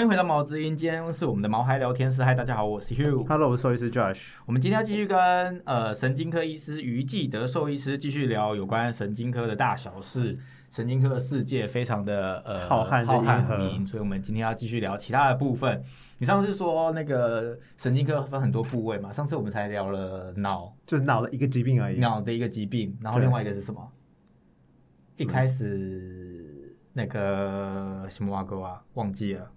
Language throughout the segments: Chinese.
欢迎回到毛子音，今天是我们的毛孩聊天室。嗨，大家好，我是 Hugh。Hello，我是兽医师 Josh。我们今天要继续跟呃神经科医师于继德兽医师继续聊有关神经科的大小事。神经科的世界非常的呃浩瀚浩瀚所以我们今天要继续聊其他的部分。你上次说那个神经科分很多部位嘛？上次我们才聊了脑就是脑的一个疾病而已。脑的一个疾病，然后另外一个是什么？一开始那个什么蛙哥啊，忘记了。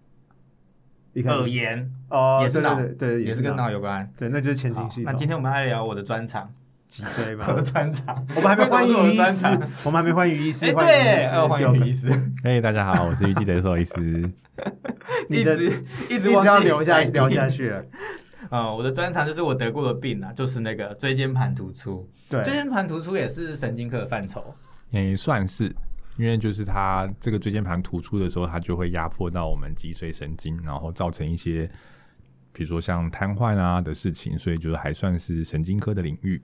一耳炎哦，也是脑对对对，也是跟脑有关。对，那就是前好庭系统。那今天我们来聊我的专场，脊椎吧 我，的专场。我们还没 欢迎于医师我的专场，我们还没欢迎于医师。哎，对，欢迎于医师，嘿、大家好，我是于记德兽医师。一直一一直要直忘记聊下来宾聊下。去了。嗯，我的专长就是我得过的病啊，就是那个椎间盘突出。对，椎间盘突出也是神经科的范畴。也算是，因为就是它这个椎间盘突出的时候，它就会压迫到我们脊髓神经，然后造成一些，比如说像瘫痪啊的事情，所以就是还算是神经科的领域。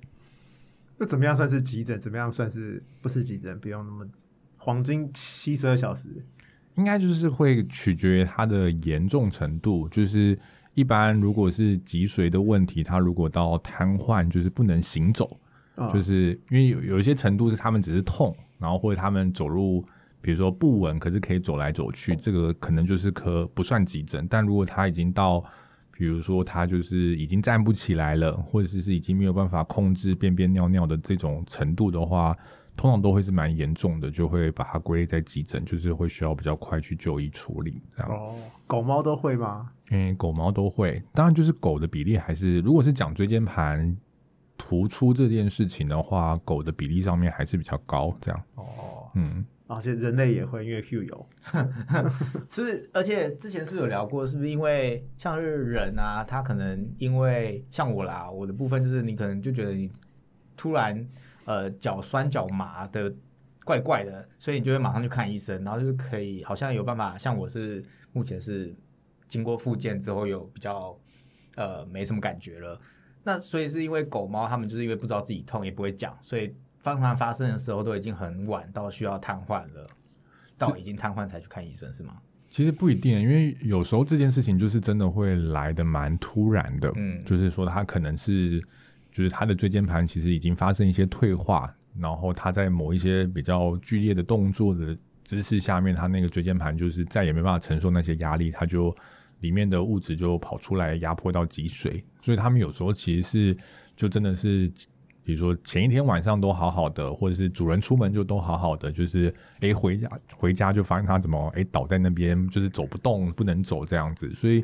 那怎么样算是急诊？怎么样算是不是急诊？不用那么黄金七十二小时。应该就是会取决于它的严重程度，就是一般如果是脊髓的问题，它如果到瘫痪，就是不能行走，哦就是因为有有一些程度是他们只是痛，然后或者他们走路，比如说不稳，可是可以走来走去，这个可能就是可不算急诊。但如果他已经到，比如说他就是已经站不起来了，或者是是已经没有办法控制便便尿尿的这种程度的话，通常都会是蛮严重的，就会把它归类在急诊，就是会需要比较快去就医处理这样。哦，狗猫都会吗？嗯，狗猫都会，当然就是狗的比例还是，如果是讲椎间盘突出这件事情的话，狗的比例上面还是比较高，这样。哦，嗯，而且人类也会，因为 Q 有。是不是？而且之前是有聊过，是不是因为像是人啊，他可能因为像我啦，我的部分就是你可能就觉得你突然呃脚酸脚麻的怪怪的，所以你就会马上去看医生，然后就是可以好像有办法，像我是目前是经过复健之后有比较呃没什么感觉了。那所以是因为狗猫它们就是因为不知道自己痛也不会讲，所以当它发生的时候都已经很晚，到需要瘫痪了，到已经瘫痪才去看医生是吗？其实不一定，因为有时候这件事情就是真的会来的蛮突然的，嗯就是说它可能是，就是它的椎间盘其实已经发生一些退化，然后它在某一些比较剧烈的动作的姿势下面，它那个椎间盘就是再也没办法承受那些压力，它就里面的物质就跑出来压迫到脊髓，所以他们有时候其实是就真的是。比如说前一天晚上都好好的，或者是主人出门就都好好的，就是诶回家回家就发现他怎么诶倒在那边，就是走不动，不能走这样子。所以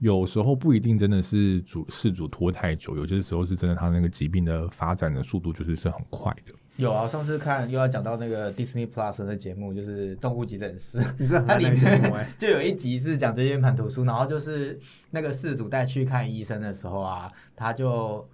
有时候不一定真的是主事主拖太久，有些时候是真的他那个疾病的发展的速度就是是很快的。有啊，上次看又要讲到那个 Disney Plus 的节目，就是《动物急诊室》，它里面哎。就有一集是讲椎间盘突出，然后就是那个事主带去看医生的时候啊，他就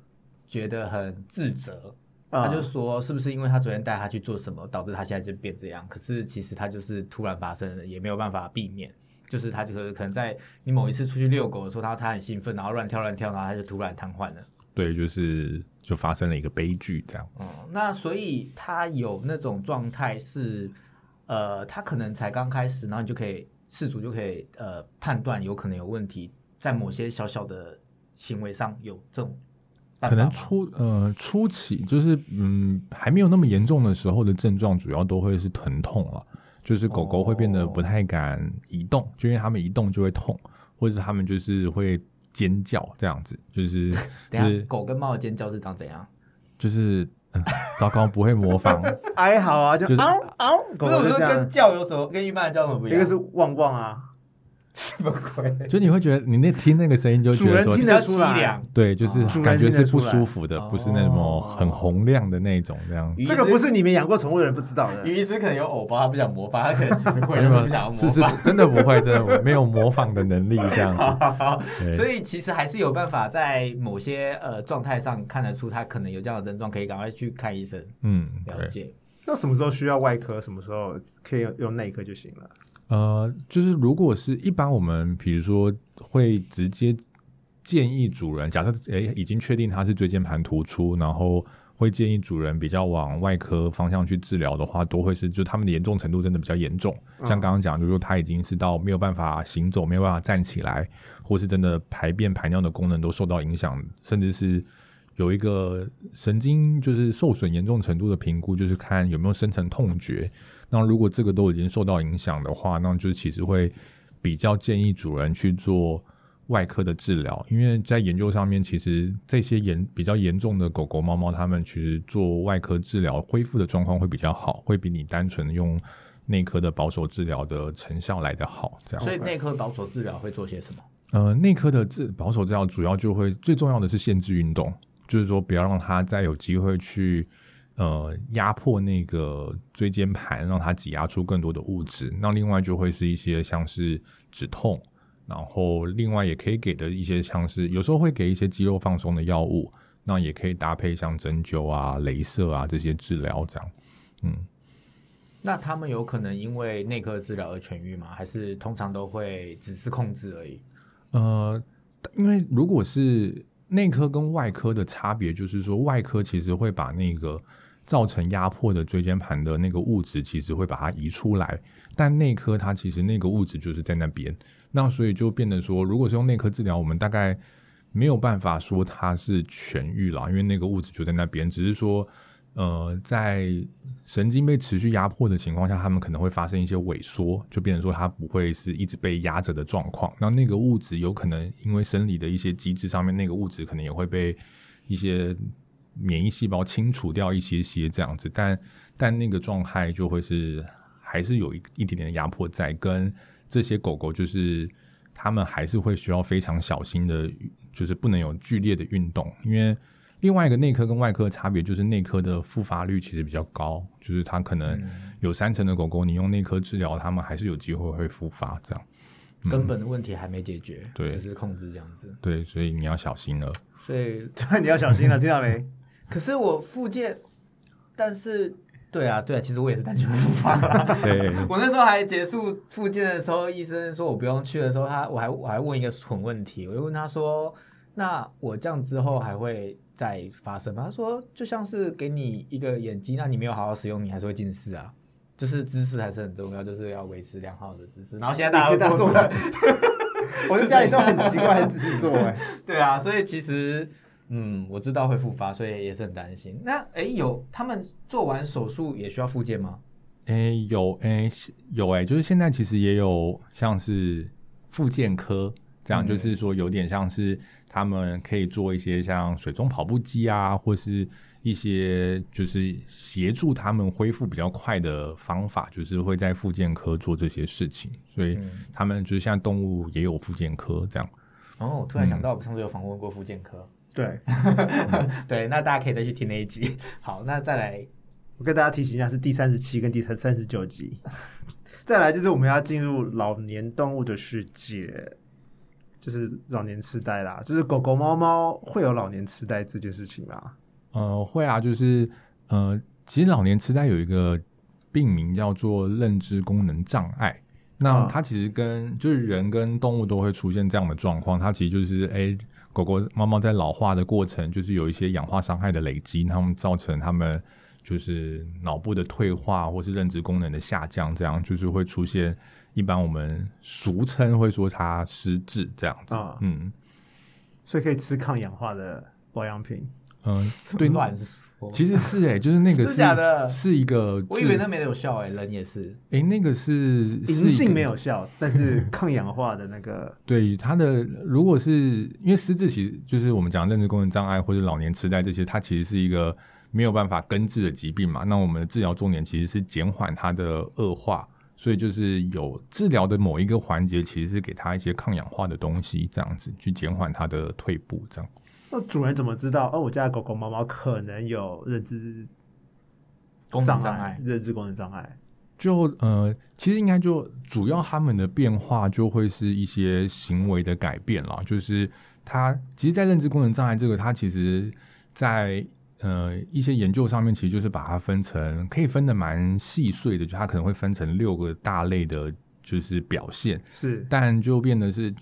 觉得很自责，啊他就说是不是因为他昨天带他去做什么，导致他现在就变这样？可是其实他就是突然发生的，也没有办法避免。就是他就是可能在你某一次出去遛狗的时候，他他很兴奋，然后乱跳乱跳，然后他就突然瘫痪了。对，就是就发生了一个悲剧这样。嗯，那所以他有那种状态是，呃，他可能才刚开始，然后你就可以事主就可以呃判断有可能有问题，在某些小小的行为上有这种可能初呃初期就是嗯还没有那么严重的时候的症状，主要都会是疼痛了，就是狗狗会变得不太敢移动，就因为它们一动就会痛，或者是它们就是会尖叫这样子，就是狗跟猫的尖叫是长怎样？就是嗯 糟糕不会模仿，哀嚎啊，就就是嗷嗷，狗不是我说跟。叫有什么跟一般的叫什么不一样？一个是旺旺啊，什么鬼？就你会觉得你那听那个声音就觉得说听比较得出来凄凉。对，就是感觉是不舒服的，不是那种哦很洪亮的那种这样。于这个不是你们养过宠物的人不知道的。于医师可能有偶包，他不想模仿，他可能其实会，没有但是不想要模是是。真的不会，真的不会没有模仿的能力这样子。所以其实还是有办法在某些呃状态上看得出他可能有这样的症状，可以赶快去看医生嗯，了解。那什么时候需要外科？什么时候可以用用内科就行了？呃，就是如果是一般我们比如说会直接建议主人，假设诶已经确定他是椎间盘突出，然后会建议主人比较往外科方向去治疗的话，都会是就他们的严重程度真的比较严重。像刚刚讲，就是说他已经是到没有办法行走，没有办法站起来，或是真的排便排尿的功能都受到影响，甚至是有一个神经就是受损严重程度的评估，就是看有没有深层痛觉。那如果这个都已经受到影响的话，那就是其实会比较建议主人去做。外科的治疗，因为在研究上面，其实这些严比较严重的狗狗、猫猫，它们其实做外科治疗恢复的状况会比较好，会比你单纯用内科的保守治疗的成效来得好。这样，所以内科保守治疗会做些什么？呃，内科的治保守治疗主要就会最重要的是限制运动，就是说不要让它再有机会去呃压迫那个椎间盘，让它挤压出更多的物质。那另外就会是一些像是止痛。然后，另外也可以给的一些像是有时候会给一些肌肉放松的药物，那也可以搭配像针灸啊、镭射啊这些治疗，这样。嗯，那他们有可能因为内科治疗而痊愈吗？还是通常都会只是控制而已？呃，因为如果是内科跟外科的差别，就是说外科其实会把那个造成压迫的椎间盘的那个物质，其实会把它移出来，但内科它其实那个物质就是在那边。那所以就变得说，如果是用内科治疗，我们大概没有办法说它是痊愈了，因为那个物质就在那边。只是说，呃，在神经被持续压迫的情况下，他们可能会发生一些萎缩，就变成说它不会是一直被压着的状况。那那个物质有可能因为生理的一些机制上面，那个物质可能也会被一些免疫细胞清除掉一些些这样子。但但那个状态就会是还是有一一点点的压迫在跟。这些狗狗就是，它们还是会需要非常小心的，就是不能有剧烈的运动。因为另外一个内科跟外科的差别就是，内科的复发率其实比较高，就是它可能有三成的狗狗，你用内科治疗，它们还是有机会会复发。这样根本的问题还没解决，对，只是控制这样子。对，所以你要小心了。所以 对你要小心了，听到没？可是我复健，但是。对啊，对啊，其实我也是单纯复发。对，我那时候还结束复健的时候，医生说我不用去的时候，他我还我还问一个蠢问题，我就问他说：“那我这样之后还会再发生吗？”他说：“就像是给你一个眼睛，那你没有好好使用，你还是会近视啊。就是姿势还是很重要，就是要维持良好的姿势。然后现在大家都坐着，我在家里都很奇怪的姿势做。哎，对啊，所以其实。嗯，我知道会复发，所以也是很担心。那哎，有他们做完手术也需要复健吗？哎，有哎，有哎，就是现在其实也有像是复健科这样，就是说有点像是他们可以做一些像水中跑步机啊，或是一些就是协助他们恢复比较快的方法，就是会在复健科做这些事情。所以他们就是像动物也有复健科这样。哦，突然想到，我上次有访问过复健科。对，对，那大家可以再去听那一集。好，那再来，我跟大家提醒一下，是第三十七跟第三三十九集。再来就是我们要进入老年动物的世界，就是老年痴呆啦。就是狗狗、猫猫会有老年痴呆这件事情吗？呃，会啊，就是呃，其实老年痴呆有一个病名叫做认知功能障碍。那它其实跟就是人跟动物都会出现这样的状况，它其实就是哎。狗狗、猫猫在老化的过程，就是有一些氧化伤害的累积，它们造成它们就是脑部的退化，或是认知功能的下降，这样就是会出现。一般我们俗称会说它失智这样子。嗯，所以可以吃抗氧化的保养品。嗯，对，乱说，其实是哎，就是那个是假的，是一个，我以为那没有效哎，人也是，哎，那个是银性没有效，但是抗氧化的那个，对它的，如果是因为失智，其实就是我们讲认知功能障碍或者老年痴呆这些，它其实是一个没有办法根治的疾病嘛，那我们的治疗重点其实是减缓它的恶化，所以就是有治疗的某一个环节，其实是给它一些抗氧化的东西，这样子去减缓它的退步，这样。那主人怎么知道？哦，我家的狗狗、猫猫可能有认知功能障碍，认知功能障碍。就呃，其实应该就主要他们的变化就会是一些行为的改变了。就是它其实，在认知功能障碍这个，它其实，在呃一些研究上面，其实就是把它分成可以分的蛮细碎的，就它可能会分成六个大类的，就是表现是，但就变得是。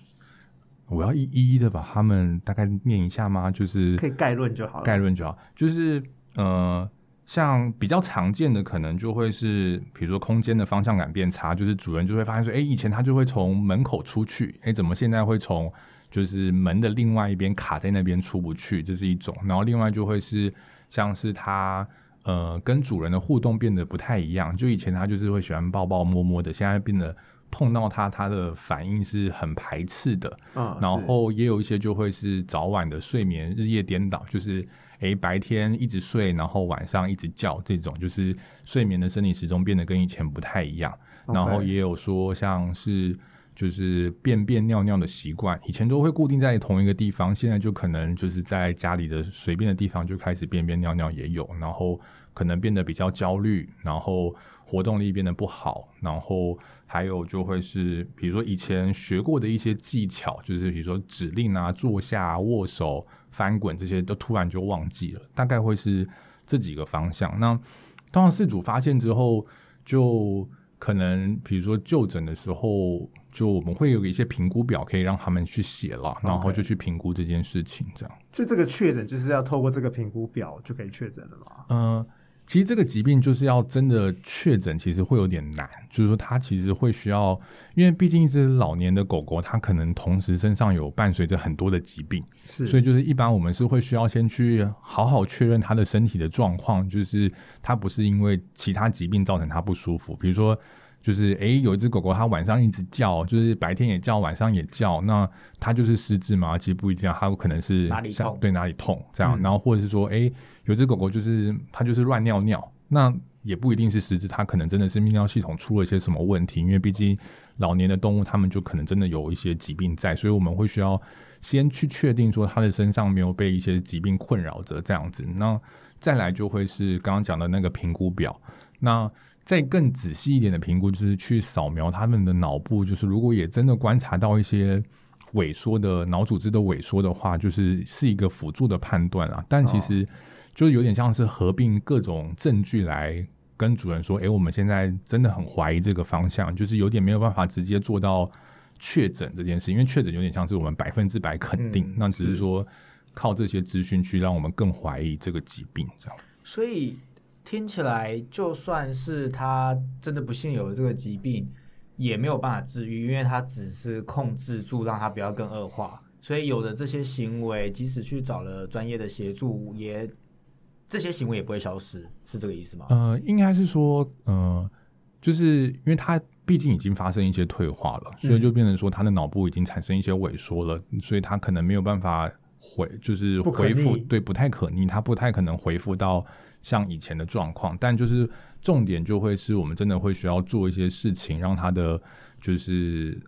我要一一一的把他们大概念一下吗？就是可以概论就好，概论就好。就是呃，像比较常见的可能就会是，比如说空间的方向感变差，就是主人就会发现说，哎，以前他就会从门口出去，哎，怎么现在会从就是门的另外一边卡在那边出不去，这是一种。然后另外就会是像是他呃跟主人的互动变得不太一样，就以前他就是会喜欢抱抱摸摸的，现在变得碰到他他的反应是很排斥的。嗯，然后也有一些就会是早晚的睡眠日夜颠倒，就是诶白天一直睡，然后晚上一直叫，这种就是睡眠的生理时钟变得跟以前不太一样。然后也有说像是就是便便尿尿的习惯，以前都会固定在同一个地方，现在就可能就是在家里的随便的地方就开始便便尿尿也有，然后可能变得比较焦虑，然后活动力变得不好，然后还有就会是比如说以前学过的一些技巧，就是比如说指令啊、坐下、啊、握手、翻滚这些都突然就忘记了，大概会是这几个方向。那通常事主发现之后，就可能比如说就诊的时候，就我们会有一些评估表可以让他们去写了，然后就去评估这件事情，这样。就这个确诊就是要透过这个评估表就可以确诊了嘛？嗯，其实这个疾病就是要真的确诊，其实会有点难。就是说，它其实会需要，因为毕竟一只老年的狗狗，它可能同时身上有伴随着很多的疾病，是，所以就是一般我们是会需要先去好好确认它的身体的状况，就是它不是因为其他疾病造成它不舒服，比如说。就是诶，有一只狗狗，它晚上一直叫，就是白天也叫，晚上也叫，那它就是失智吗？其实不一定，它有可能是哪里痛对哪里痛这样，嗯然后或者是说，诶，有只狗狗就是它就是乱尿尿，那也不一定是失智，它可能真的是泌尿系统出了一些什么问题，因为毕竟老年的动物，它们就可能真的有一些疾病在，所以我们会需要先去确定说它的身上没有被一些疾病困扰着这样子，那再来就会是刚刚讲的那个评估表，那。再更仔细一点的评估，就是去扫描他们的脑部，就是如果也真的观察到一些萎缩的脑组织的萎缩的话，就是是一个辅助的判断啊。但其实就是有点像是合并各种证据来跟主人说，诶，我们现在真的很怀疑这个方向，就是有点没有办法直接做到确诊这件事，因为确诊有点像是我们百分之百肯定，嗯那只是说靠这些资讯去让我们更怀疑这个疾病这样。所以听起来，就算是他真的不幸有了这个疾病，也没有办法治愈，因为他只是控制住，让他不要更恶化。所以有的这些行为，即使去找了专业的协助，也这些行为也不会消失，是这个意思吗？呃，应该是说，呃，就是因为它毕竟已经发生一些退化了，所以就变成说它的脑部已经产生一些萎缩了，所以它可能没有办法回，就是不可恢复，对，不太可逆，它不太可能恢复到像以前的状况。但就是重点就会是我们真的会需要做一些事情，让它的就是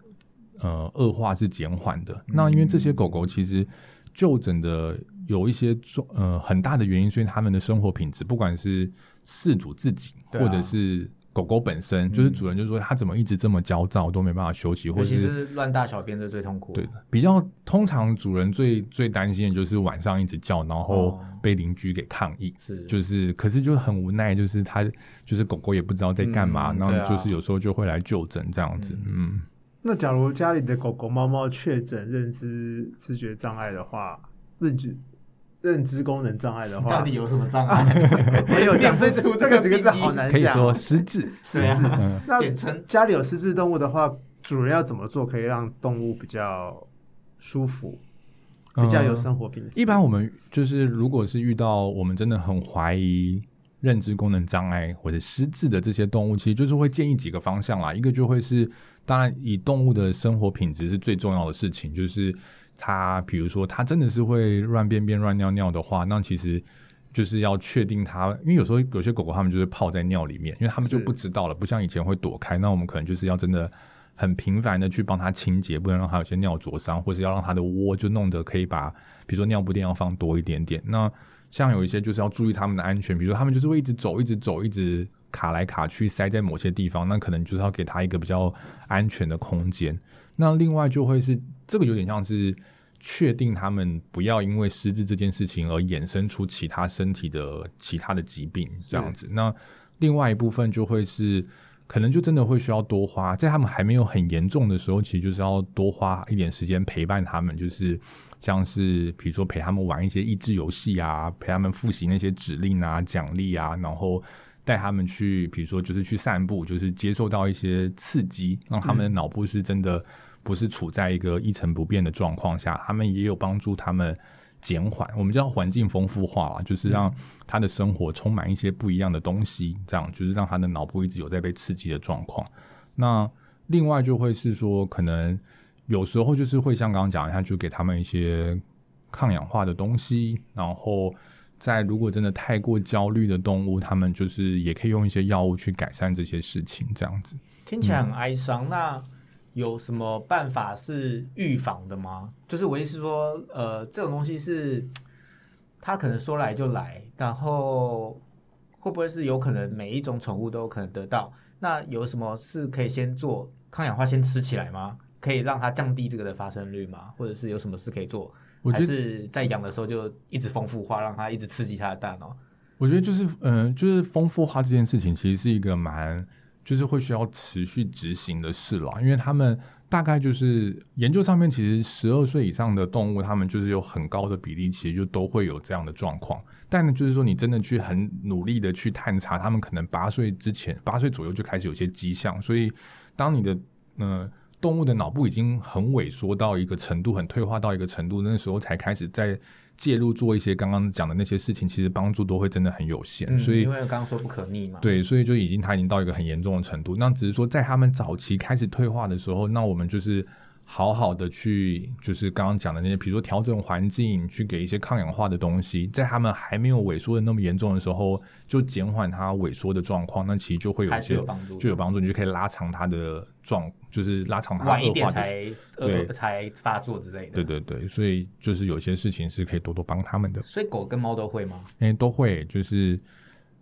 呃恶化是减缓的。那因为这些狗狗其实就诊的有一些重呃很大的原因，是因为他们的生活品质，不管是饲主自己，啊。或者是狗狗本身，就是主人就说它怎么一直这么焦躁，都没办法休息，或者尤其是乱大小便，这最痛苦。对的，比较通常主人最最担心的就是晚上一直叫，然后哦。被邻居给抗议。是。就是，可是就很无奈，就是他就是狗狗也不知道在干嘛，然后就是有时候就会来就诊这样子，嗯。那假如家里的狗狗、猫猫确诊认知知觉障碍的话，认知认知功能障碍的话，到底有什么障碍？没有讲这念不出这个几个字好难讲可以说失智。失智，那简称家里有失智动物的话，主人要怎么做可以让动物比较舒服，比较有生活品质？一般我们就是，如果是遇到我们真的很怀疑认知功能障碍或者失智的这些动物，其实就是会建议几个方向啦。一个就会是，当然以动物的生活品质是最重要的事情，就是它，比如说它真的是会乱便便、乱尿尿的话，那其实。就是要确定它，因为有时候有些狗狗它们就是泡在尿里面，因为它们就不知道了，不像以前会躲开。那我们可能就是要真的很频繁的去帮它清洁，不能让它有些尿灼伤，或是要让它的窝就弄得可以把，比如说尿布垫要放多一点点。那像有一些就是要注意它们的安全，比如说它们就是会一直走、一直走、一直卡来卡去，塞在某些地方，那可能就是要给它一个比较安全的空间。那另外就会是这个有点像是确定他们不要因为失智这件事情而衍生出其他身体的其他的疾病这样子。那另外一部分就会是可能就真的会需要多花，在他们还没有很严重的时候，其实就是要多花一点时间陪伴他们，就是像是比如说陪他们玩一些益智游戏啊，陪他们复习那些指令啊、奖励啊，然后带他们去，比如说就是去散步，就是接受到一些刺激，让他们的脑部是真的不是处在一个一成不变的状况下，他们也有帮助他们。减缓，我们叫环境丰富化啊，就是让他的生活充满一些不一样的东西，这样就是让他的脑部一直有在被刺激的状况。那另外就会是说，可能有时候就是会像刚刚讲，一下就给他们一些抗氧化的东西，然后在如果真的太过焦虑的动物，他们就是也可以用一些药物去改善这些事情，这样子。听起来很哀伤，那。有什么办法是预防的吗？就是我意思说，呃，这种东西是它可能说来就来，然后会不会是有可能每一种宠物都有可能得到？那有什么是可以先做抗氧化先吃起来吗？可以让它降低这个的发生率吗？或者是有什么事可以做？还是在养的时候就一直丰富化，让它一直刺激它的大脑？我觉得就是，嗯，就是丰富化这件事情其实是一个蛮。就是会需要持续执行的事了，因为他们大概就是研究上面，其实十二岁以上的动物，他们就是有很高的比例，其实就都会有这样的状况。但呢，就是说你真的去很努力的去探查，他们可能八岁之前，八岁左右就开始有些迹象。所以，当你的呃动物的脑部已经很萎缩到一个程度，很退化到一个程度，那时候才开始在。介入做一些刚刚讲的那些事情，其实帮助都会真的很有限。所以因为刚刚说不可逆嘛，对，所以就已经他已经到一个很严重的程度。那只是说在他们早期开始退化的时候，那我们就是。好好的去，就是刚刚讲的那些，比如说调整环境，去给一些抗氧化的东西，在他们还没有萎缩的那么严重的时候，就减缓它萎缩的状况，那其实就会有一些就有帮助，你就可以拉长它的状，就是拉长它晚一点才对才发作之类的。对对对，所以就是有些事情是可以多多帮他们的。所以狗跟猫都会吗？哎，都会，就是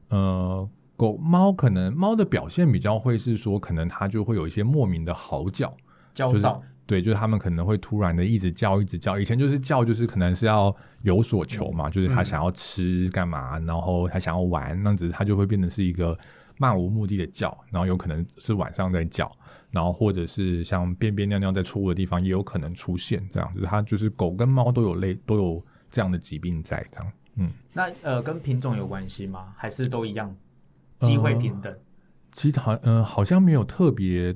呃，狗猫可能猫的表现比较会是说，可能它就会有一些莫名的嚎叫、焦躁。对，就是他们可能会突然的一直叫，一直叫。以前就是叫，就是可能是要有所求嘛，就是他想要吃干嘛，然后他想要玩，那只是他就会变成是一个漫无目的的叫，然后有可能是晚上在叫，然后或者是像便便尿尿在错误的地方也有可能出现这样子。它就是狗跟猫都有类都有这样的疾病在这样。嗯，那呃跟品种有关系吗？还是都一样，机会平等？其实好，嗯，好像没有特别。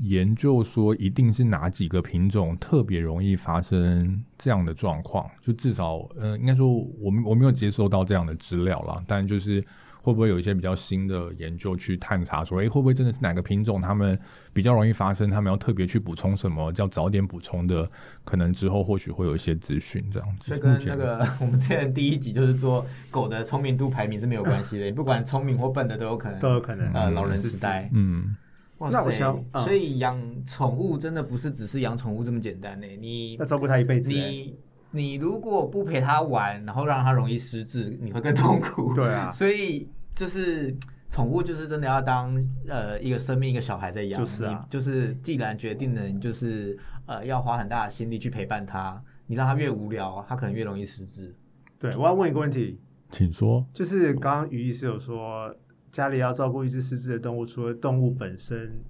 研究说，一定是哪几个品种特别容易发生这样的状况？就至少，呃，应该说，我们我没有接收到这样的资料啦。但就是会不会有一些比较新的研究去探查，说，哎，会不会真的是哪个品种他们比较容易发生？他们要特别去补充什么？叫早点补充的，可能之后或许会有一些资讯这样子。所以跟那个我们之前第一集就是做狗的聪明度排名是没有关系的，你不管聪明或笨的都有可能，都有可能。呃，老人痴呆，嗯。那我想，所以养宠物真的不是只是养宠物这么简单呢？你要照顾它一辈子。你你如果不陪它玩，然后让它容易失智，你会更痛苦。对啊。所以就是宠物就是真的要当呃一个生命一个小孩在养。就是啊。就是既然决定了，你就是呃要花很大的心力去陪伴它，你让它越无聊，它可能越容易失智。对，我要问一个问题，请说。就是刚刚于医师有说。家里要照顾一只失智的动物，除了动物本身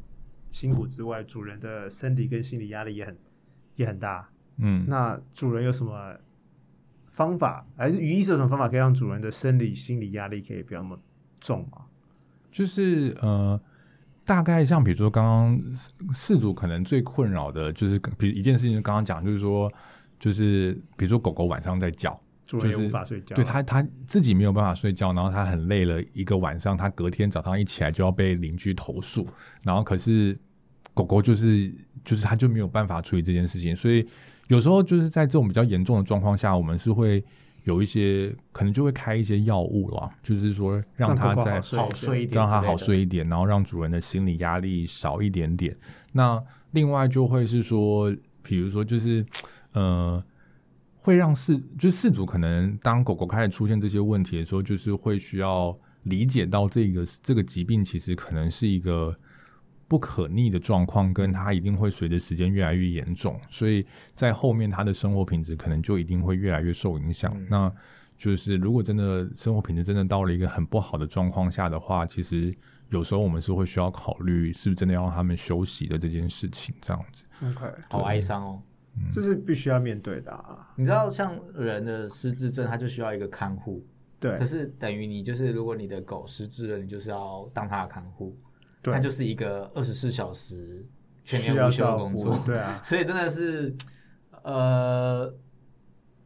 辛苦之外，主人的身体跟心理压力也很也很大。嗯，那主人有什么方法，还是于医生有什么方法可以让主人的生理心理压力可以不要那么重吗？就是呃，大概像比如说刚刚事主可能最困扰的就是，比如一件事情，刚刚讲就是说，就是比如说狗狗晚上在叫。就是无法睡觉，对他他自己没有办法睡觉，然后他很累了一个晚上，他隔天早上一起来就要被邻居投诉，然后可是狗狗就是就是他就没有办法处理这件事情，所以有时候就是在这种比较严重的状况下，我们是会有一些可能就会开一些药物了，就是说让他在好睡一点，让他好睡一点，然后让主人的心理压力少一点点。那另外就会是说，比如说就是呃。会让饲就是饲主可能当狗狗开始出现这些问题的时候，就是会需要理解到这个这个疾病其实可能是一个不可逆的状况，跟它一定会随着时间越来越严重，所以在后面它的生活品质可能就一定会越来越受影响。那就是如果真的生活品质真的到了一个很不好的状况下的话，其实有时候我们是会需要考虑是不是真的要让他们休息的这件事情，这样子。OK，好哀伤哦。这是必须要面对的啊。你知道，像人的失智症，它就需要一个看护，对。可是等于你就是，如果你的狗失智了，你就是要当它的看护，对。它就是一个二十四小时全年无休的工作，，对啊，所以真的是，呃，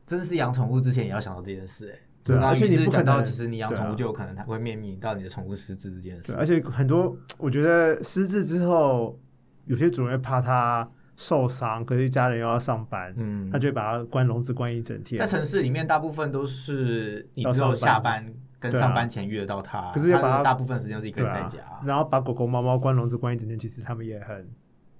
真是养宠物之前也要想到这件事、哎，对啊而且你是讲到，其实你养宠物就有可能它会面临到你的宠物失智这件对，事。而且很多我觉得失智之后，有些主人会怕它受伤，可是家人又要上班，嗯他，就把它关笼子关一整天在。城市里面，大部分都是你只有下班跟上班前遇得到它，它可是要把它大部分时间都是一个人在家。，然后把狗狗、猫猫关笼子关一整天，其实他们也很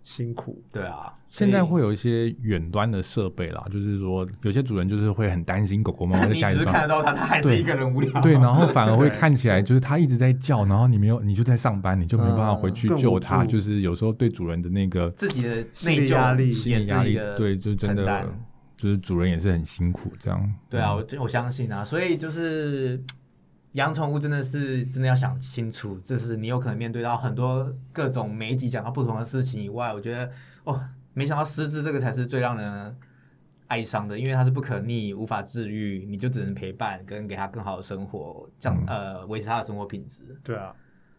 辛苦。对啊，现在会有一些远端的设备啦，就是说有些主人就是会很担心狗狗猫猫 在你只是家里上看得到它，它还是对一个人无聊。对，然后反而会 看起来就是它一直在叫，然后你没有，你就在上班，你就没办法回去救它，助就是有时候对主人的那个自己的心理内疚压力心理压力对，就真的就是主人也是很辛苦这样。对啊，我我相信啊，所以就是养宠物真的是真的要想清楚，就是你有可能面对到很多各种每一集讲到不同的事情以外，我觉得哦，没想到失智这个才是最让人哀伤的，因为它是不可逆、无法治愈，你就只能陪伴跟给它更好的生活，这样、呃维持它的生活品质。对啊，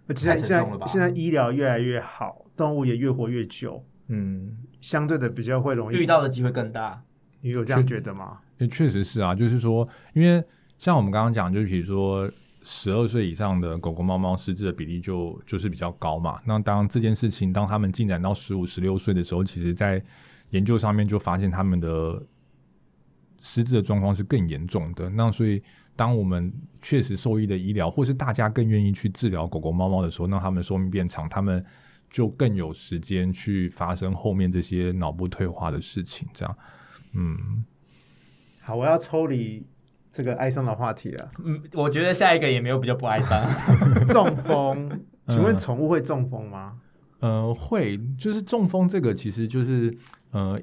而且现在现在现在医疗越来越好，动物也越活越久，嗯，相对的比较会容易遇。到的机会更大。你有这样觉得吗？也确实是啊，就是说，因为像我们刚刚讲，就是比如说十二岁以上的狗狗、猫猫失智的比例就就是比较高嘛。那当这件事情当他们进展到十五、十六岁的时候，其实在研究上面就发现他们的失智的状况是更严重的。那所以，当我们确实受益的医疗，或是大家更愿意去治疗狗狗、猫猫的时候，那他们寿命变长，他们就更有时间去发生后面这些脑部退化的事情。这样，嗯。好，我要抽离这个哀伤的话题了。嗯，我觉得下一个也没有比较不哀伤。中风，请问嗯宠物会中风吗？呃，会，就是中风这个其实就是呃，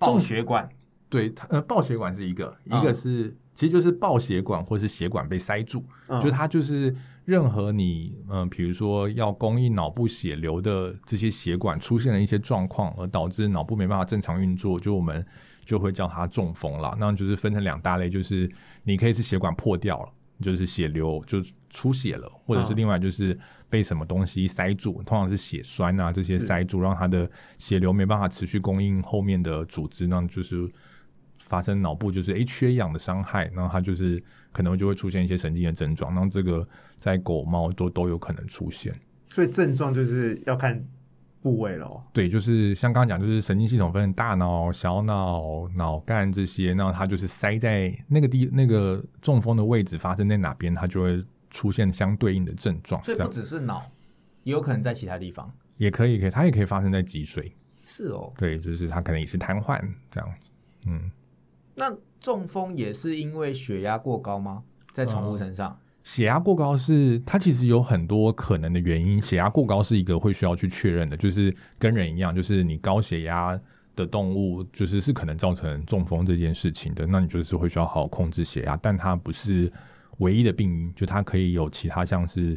中血管，对，它呃，爆血管是一个，嗯一个是、其实就是爆血管或是血管被塞住，嗯就它就是任何你嗯、呃比如说要供应脑部血流的这些血管出现了一些状况，而导致脑部没办法正常运作，就我们就会叫它中风了。那就是分成两大类，就是你可以是血管破掉了。就是血流就出血了，或者是嗯另外就是被什么东西塞住，通常是血栓啊这些塞住，让它的血流没办法持续供应后面的组织，那就是发生脑部就是诶缺氧的伤害，然后它就是可能就会出现一些神经的症状，那这个在狗猫都都有可能出现。所以症状就是要看部位咯。对，就是像刚刚讲，就是神经系统分大脑、小脑、脑干这些，那它就是塞在那个地那个中风的位置发生在哪边，它就会出现相对应的症状。所以不只是脑，也有可能在其他地方。也可以，可以，它也可以发生在脊髓。是哦，对，就是它可能也是瘫痪这样子。嗯，那中风也是因为血压过高吗？在宠物身上？血压过高是它其实有很多可能的原因，血压过高是一个会需要去确认的，就是跟人一样，就是你高血压的动物就是是可能造成中风这件事情的，那你就是会需要好好控制血压，但它不是唯一的病因，就它可以有其他像是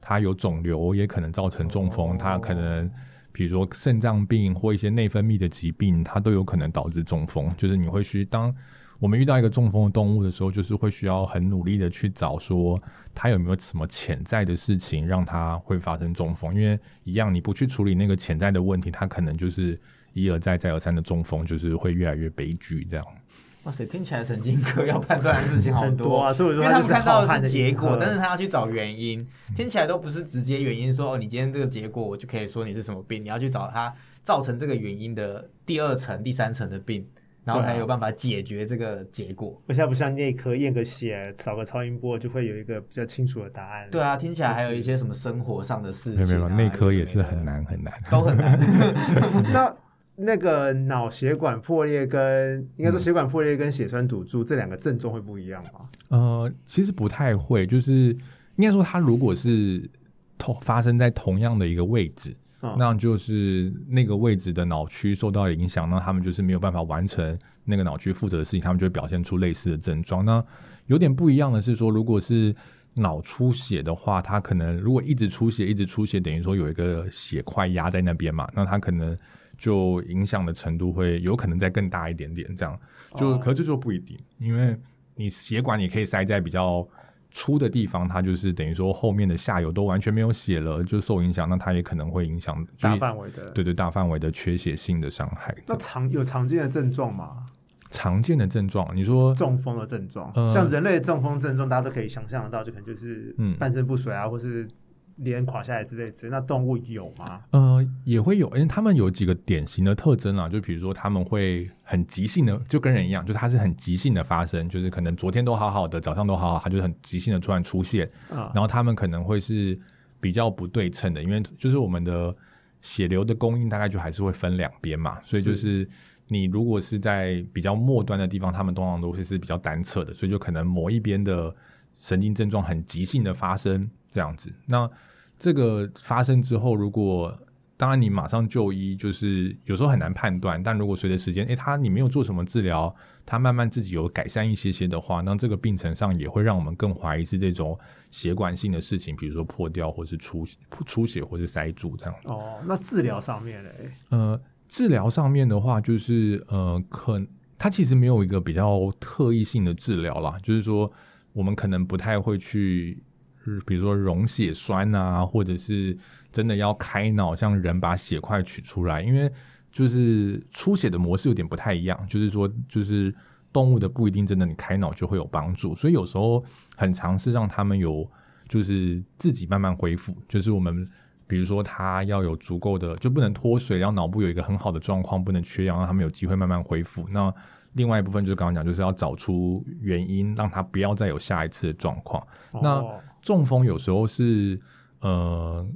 它有肿瘤也可能造成中风，它可能。比如说肾脏病或一些内分泌的疾病，它都有可能导致中风。就是你会需当我们遇到一个中风的动物的时候，就是会需要很努力的去找说它有没有什么潜在的事情让它会发生中风。因为一样，你不去处理那个潜在的问题，它可能就是一而再再而三的中风，就是会越来越悲剧这样。哇塞，听起来神经科要判断的事情好很多啊，所以我因为他们看到的是结果，但是他要去找原因，听起来都不是直接原因说哦，你今天这个结果我就可以说你是什么病，你要去找它造成这个原因的第二层、第三层的病，然后才有办法解决这个结果。而且它不像内科验个血、扫个超音波就会有一个比较清楚的答案。对啊，听起来还有一些什么生活上的事情、啊，没有没有，内科也是很，难很难。都很难。那那个脑血管破裂跟应该说血管破裂跟血栓堵住这两个症状会不一样吗？呃，其实不太会，就是应该说，它如果是同发生在同样的一个位置，那就是那个位置的脑区受到影响，那他们就是没有办法完成那个脑区负责的事情，他们就会表现出类似的症状。那有点不一样的是说，如果是脑出血的话，它可能如果一直出血，一直出血，等于说有一个血块压在那边嘛，那它可能就影响的程度会有可能再更大一点点。这样就可这就不一定，因为你血管也可以塞在比较粗的地方，它就是等于说后面的下游都完全没有血了，就受影响，那它也可能会影响就大范围的。对对大范围的缺血性的伤害。那常有常见的症状吗？常见的症状，你说中风的症状，呃像人类的中风症状，大家都可以想象得到，就可能就是嗯半身不遂啊，或是脸垮下来之类之类。那动物有吗？呃，也会有，因为他们有几个典型的特征啊，就比如说他们会很急性的，就跟人一样，就是它是很急性的发生，就是可能昨天都好好的，早上都好好，它就很急性的突然出现，啊、然后他们可能会是比较不对称的，因为就是我们的血流的供应大概就还是会分两边嘛，所以就是你如果是在比较末端的地方，他们通常都会是比较单侧的，所以就可能某一边的神经症状很急性的发生这样子。那这个发生之后，如果当然你马上就医，就是有时候很难判断，但如果随着时间，诶，他你没有做什么治疗，他慢慢自己有改善一些些的话，那这个病程上也会让我们更怀疑是这种血管性的事情，比如说破掉或是出 出血或是塞住这样。哦，那治疗上面嘞？呃，治疗上面的话，就是呃，可它其实没有一个比较特异性的治疗啦，就是说我们可能不太会去，呃比如说溶血栓啊，或者是真的要开脑，像人把血块取出来，因为就是出血的模式有点不太一样，就是说就是。动物的不一定真的你开脑就会有帮助，所以有时候很尝试让他们有就是自己慢慢恢复，就是我们比如说他要有足够的就不能脱水，然后脑部有一个很好的状况，不能缺氧，让他们有机会慢慢恢复。那另外一部分就是刚刚讲，就是要找出原因，让他不要再有下一次的状况。那中风有时候是呃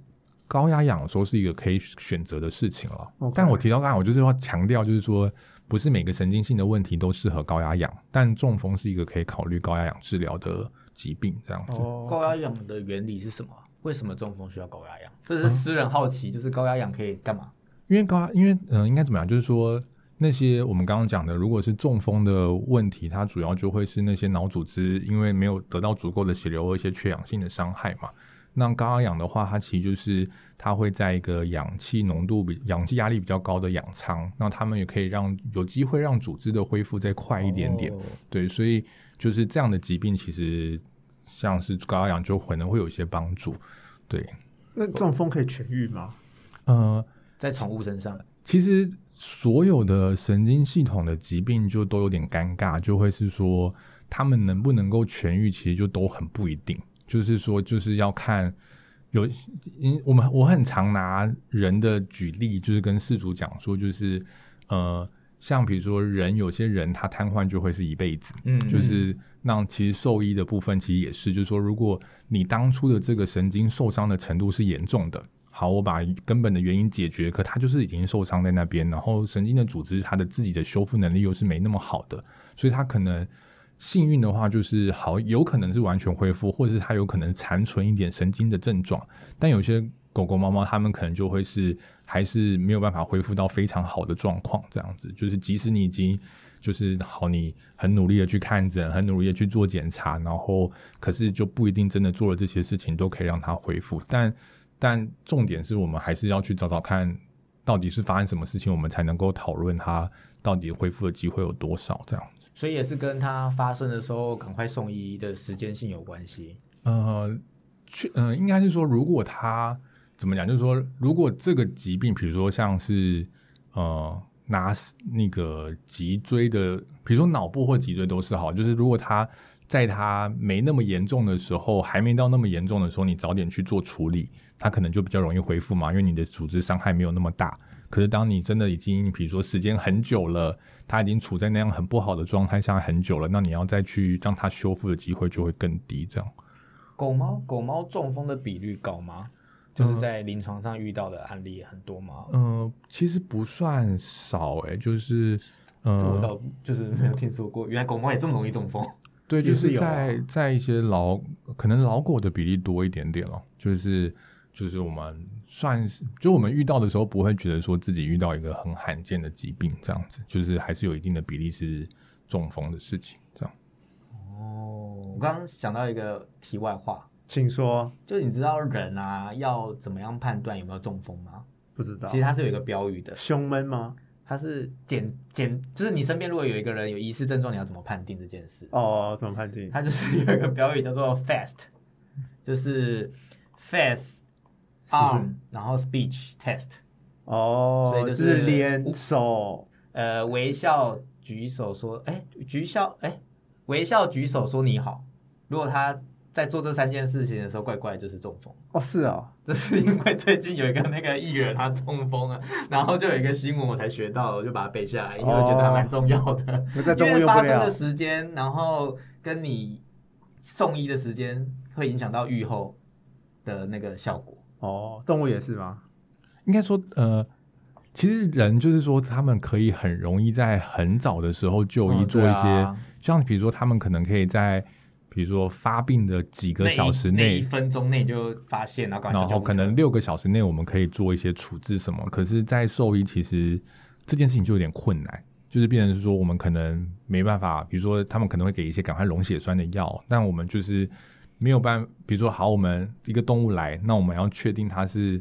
高压氧，有时候是一个可以选择的事情了。但我提到刚才，我就是要强调，就是说不是每个神经性的问题都适合高压氧，但中风是一个可以考虑高压氧治疗的疾病，这样子。哦，高压氧的原理是什么？为什么中风需要高压氧？这是私人好奇，就是高压氧可以干嘛？因为高压，因为嗯、呃应该怎么样？就是说那些我们刚刚讲的，如果是中风的问题，它主要就会是那些脑组织因为没有得到足够的血流而一些缺氧性的伤害嘛。那高压氧的话，它其实就是它会在一个氧气浓度比氧气压力比较高的氧舱，那他们也可以让有机会让组织的恢复再快一点点。哦对，所以就是这样的疾病，其实像是高压氧就可能会有一些帮助。对，那中风可以痊愈吗？呃，在宠物身上，其实所有的神经系统的疾病就都有点尴尬，就会是说他们能不能够痊愈，其实就都很不一定。就是说，就是要看有，因我们我很常拿人的举例，就是跟事主讲说，就是呃，像比如说人，有些人他瘫痪就会是一辈子，嗯就是那其实兽医的部分其实也是，就是说，如果你当初的这个神经受伤的程度是严重的，好，我把根本的原因解决，可它就是已经受伤在那边，然后神经的组织它的自己的修复能力又是没那么好的，所以它可能幸运的话就是好，有可能是完全恢复，或者是它有可能残存一点神经的症状，但有些狗狗、猫猫它们可能就会是还是没有办法恢复到非常好的状况，这样子，就是即使你已经就是好，你很努力的去看诊，很努力的去做检查，然后可是就不一定真的做了这些事情都可以让它恢复。但但重点是我们还是要去找找看，到底是发生什么事情，我们才能够讨论它到底恢复的机会有多少这样子。所以也是跟它发生的时候赶快送医的时间性有关系。呃，去，呃，应该是说，如果他怎么讲，就是说，如果这个疾病，比如说像是呃拿那个脊椎的，比如说脑部或脊椎都是好，就是如果他在他没那么严重的时候，还没到那么严重的时候，你早点去做处理，他可能就比较容易恢复嘛，因为你的组织伤害没有那么大。可是当你真的已经，比如说时间很久了，它已经处在那样很不好的状态下很久了，那你要再去让它修复的机会就会更低，这样。狗猫狗猫中风的比率高吗？就是在临床上遇到的案例很多吗？呃，其实不算少诶、就是嗯我呃，倒就是没有听说过，原来狗猫也这么容易中风。对，就是在在一些老可能老狗的比例多一点点哦，就是就是我们算是就我们遇到的时候不会觉得说自己遇到一个很罕见的疾病这样子，就是还是有一定的比例是中风的事情这样。哦，我刚刚想到一个题外话，请说，就你知道人啊要怎么样判断有没有中风吗？不知道其实它是有一个标语的，胸闷吗？它是简简，就是你身边如果有一个人有疑似症状，你要怎么判定这件事？哦，怎么判定？它就是有一个标语叫做 FAST，就是 face arm，然后 speech test，哦，所以就是是脸手呃，微笑举手说，哎，举笑，哎，微笑举手说你好。如果他在做这三件事情的时候怪怪，就是中风。哦，是哦，这是因为最近有一个那个艺人他中风了，然后就有一个新闻我才学到，我就把它背下来，因为我觉得还蛮重要的。因为发生的。时间，然后跟你送医的时间会影响到愈后的那个效果。哦，动物也是吗？应该说，呃，其实人就是说，他们可以很容易在很早的时候就医，嗯做一些，像比如说，他们可能可以在比如说发病的几个那一小时那一内，分钟内就发现，然后赶快然后叫救护车可能六个小时内，我们可以做一些处置什么。可是，在兽医其实这件事情就有点困难，就是变成是说，我们可能没办法，比如说他们可能会给一些赶快溶血栓的药，但我们就是没有办法，比如说好，我们一个动物来，那我们要确定它是。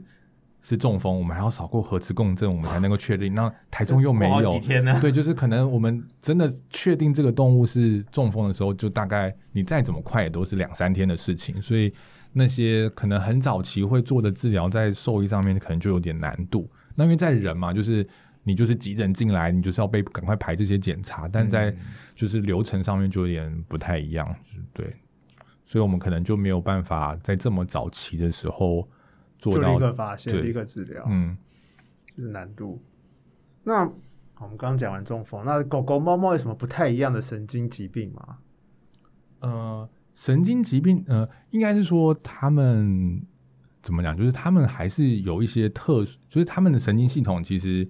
是中风，我们还要扫过核磁共振，我们才能够确定。那台中又没有天呢。对，就是可能我们真的确定这个动物是中风的时候，就大概你再怎么快也都是两三天的事情，所以那些可能很早期会做的治疗，在兽医上面可能就有点难度。那因为在人嘛，就是你就是急诊进来，你就是要被赶快排这些检查，但在就是流程上面就有点不太一样，就是对，所以我们可能就没有办法在这么早期的时候做到就立，刻发现，对立刻治疗，嗯。就是难度。那我们刚刚讲完中风，那狗狗、猫猫有什么不太一样的神经疾病吗？呃，神经疾病，呃，应该是说他们怎么讲？就是他们还是有一些特殊，就是他们的神经系统其实，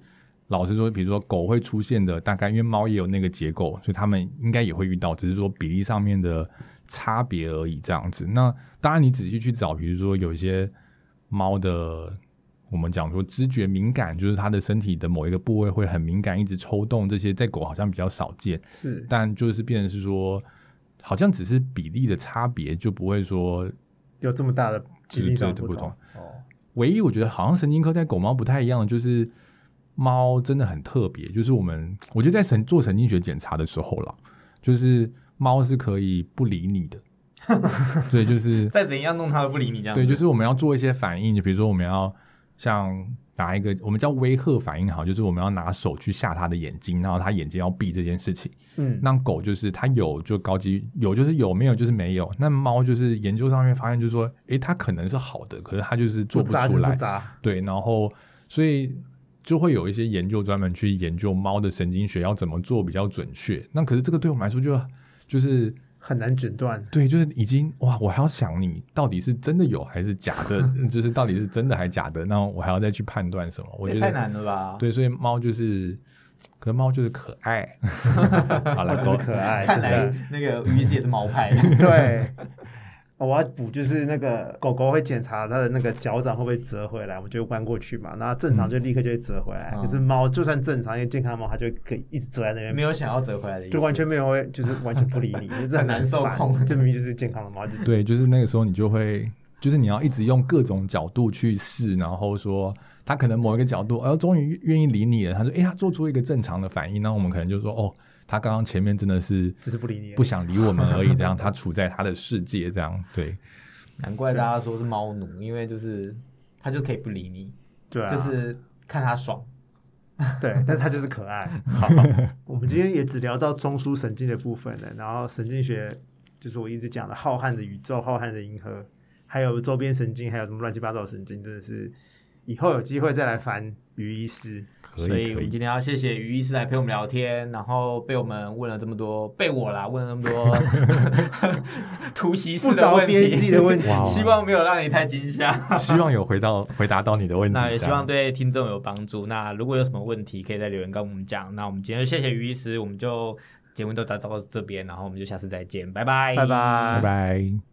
老实说，比如说狗会出现的，大概因为猫也有那个结构，所以他们应该也会遇到，只是说比例上面的差别而已，这样子。那当然，你仔细去找，比如说有一些猫的。我们讲说知觉敏感，就是它的身体的某一个部位会很敏感，一直抽动，这些在狗好像比较少见。是但就是变成是说，好像只是比例的差别，就不会说有这么大的疾病上的不同同哦。唯一我觉得好像神经科在狗猫不太一样的，就是猫真的很特别，就是我们我觉得在神做神经学检查的时候了，就是猫是可以不理你的，对，就是再怎样弄它都不理你这样。对，就是我们要做一些反应，就比如说我们要像拿一个我们叫威吓反应，好，就是我们要拿手去吓它的眼睛，然后它眼睛要闭这件事情。嗯，那狗就是它有就高级有就是有，没有就是没有。那猫就是研究上面发现，就是说，诶，它可能是好的，可是它就是做不出来。对，然后所以就会有一些研究专门去研究猫的神经学要怎么做比较准确。那可是这个对我们来说就就是很难诊断。对，就是已经哇，我还要想你到底是真的有还是假的，就是到底是真的还假的，那我还要再去判断什么？我觉得太难了吧？对，所以猫就是，可是猫就是可爱。好了，它狗可爱，看来那个鱼是也是猫派的。对。哦我要补，就是那个狗狗会检查它的那个脚掌会不会折回来，我们就弯过去嘛，那正常就立刻就会折回来。嗯可是猫就算正常，因为健康猫它就可以一直折在那边，没有想要折回来的意思，就完全没有会，就是完全不理你，就是很难受控这明明就是健康的猫，就对，就是那个时候你就会，就是你要一直用各种角度去试，然后说它可能某一个角度，哎、终于愿意理你了。它说，哎、它做出一个正常的反应，那我们可能就说，哦，他刚刚前面真的是只是不理你。不想理我们而已，这样 他处在他的世界，这样对。难怪大家说是猫奴，因为就是他就可以不理你，对啊，就是看他爽。对，但是它就是可爱。好，我们今天也只聊到中枢神经的部分了，然后神经学就是我一直讲的浩瀚的宇宙、浩瀚的银河，还有周边神经，还有什么乱七八糟的神经，真的是以后有机会再来烦于医师。可所以我们今天要谢谢于医师来陪我们聊天，然后被我们问了这么多，被我啦问了那么多 突袭式的问边际题，的问题，希望没有让你太惊吓。希望有回到回答到你的问题。那也希望对听众有帮助。那如果有什么问题，可以在留言跟我们讲。那我们今天就谢谢于医师，我们就节目都到到这边，然后我们就下次再见，拜拜，拜拜拜拜。